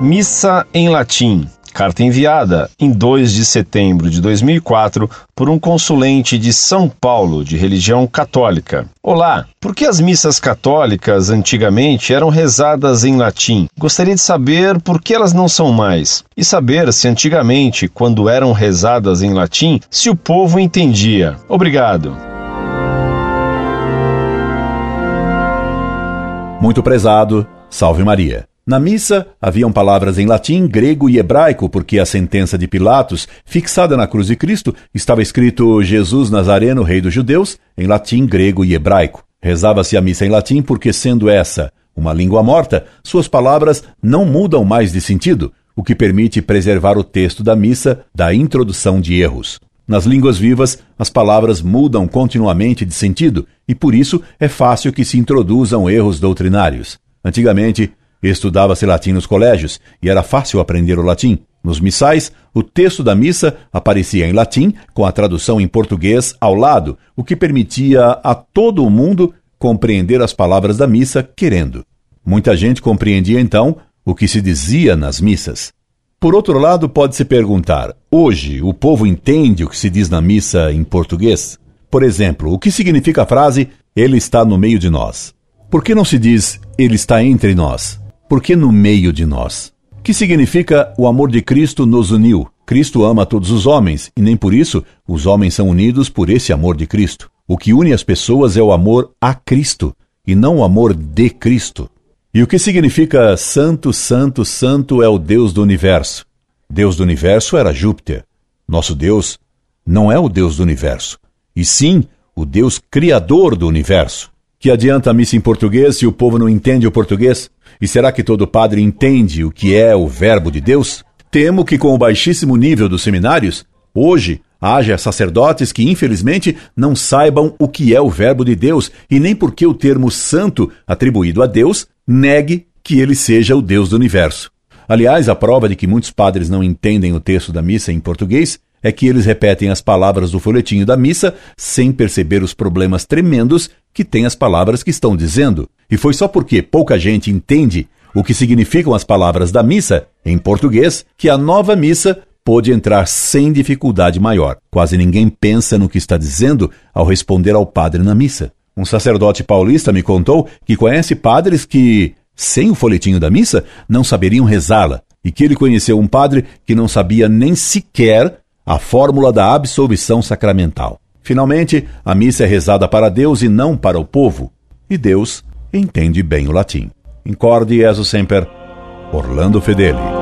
Missa em latim. Carta enviada em 2 de setembro de 2004 por um consulente de São Paulo de religião católica. Olá, por que as missas católicas antigamente eram rezadas em latim? Gostaria de saber por que elas não são mais e saber se antigamente, quando eram rezadas em latim, se o povo entendia. Obrigado. Muito prezado, salve Maria. Na missa haviam palavras em latim, grego e hebraico, porque a sentença de Pilatos, fixada na cruz de Cristo, estava escrito Jesus Nazareno, rei dos judeus, em latim, grego e hebraico. Rezava-se a missa em latim porque, sendo essa uma língua morta, suas palavras não mudam mais de sentido, o que permite preservar o texto da missa da introdução de erros. Nas línguas vivas, as palavras mudam continuamente de sentido e por isso é fácil que se introduzam erros doutrinários. Antigamente, Estudava-se latim nos colégios e era fácil aprender o latim. Nos missais, o texto da missa aparecia em latim, com a tradução em português ao lado, o que permitia a todo o mundo compreender as palavras da missa querendo. Muita gente compreendia então o que se dizia nas missas. Por outro lado, pode-se perguntar: hoje o povo entende o que se diz na missa em português? Por exemplo, o que significa a frase Ele está no meio de nós? Por que não se diz Ele está entre nós? Por que no meio de nós? Que significa o amor de Cristo nos uniu? Cristo ama todos os homens e nem por isso os homens são unidos por esse amor de Cristo. O que une as pessoas é o amor a Cristo e não o amor de Cristo. E o que significa Santo, Santo, Santo é o Deus do universo? Deus do universo era Júpiter. Nosso Deus não é o Deus do universo, e sim o Deus criador do universo. Que adianta a missa em português se o povo não entende o português? E será que todo padre entende o que é o Verbo de Deus? Temo que, com o baixíssimo nível dos seminários, hoje haja sacerdotes que, infelizmente, não saibam o que é o Verbo de Deus e nem porque o termo santo atribuído a Deus negue que ele seja o Deus do universo. Aliás, a prova de que muitos padres não entendem o texto da missa em português é que eles repetem as palavras do folhetinho da missa sem perceber os problemas tremendos que têm as palavras que estão dizendo. E foi só porque pouca gente entende o que significam as palavras da missa em português que a nova missa pôde entrar sem dificuldade maior. Quase ninguém pensa no que está dizendo ao responder ao padre na missa. Um sacerdote paulista me contou que conhece padres que, sem o folhetinho da missa, não saberiam rezá-la, e que ele conheceu um padre que não sabia nem sequer a fórmula da absolvição sacramental. Finalmente, a missa é rezada para Deus e não para o povo, e Deus entende bem o latim. Incorde Jesus Semper, Orlando Fedeli.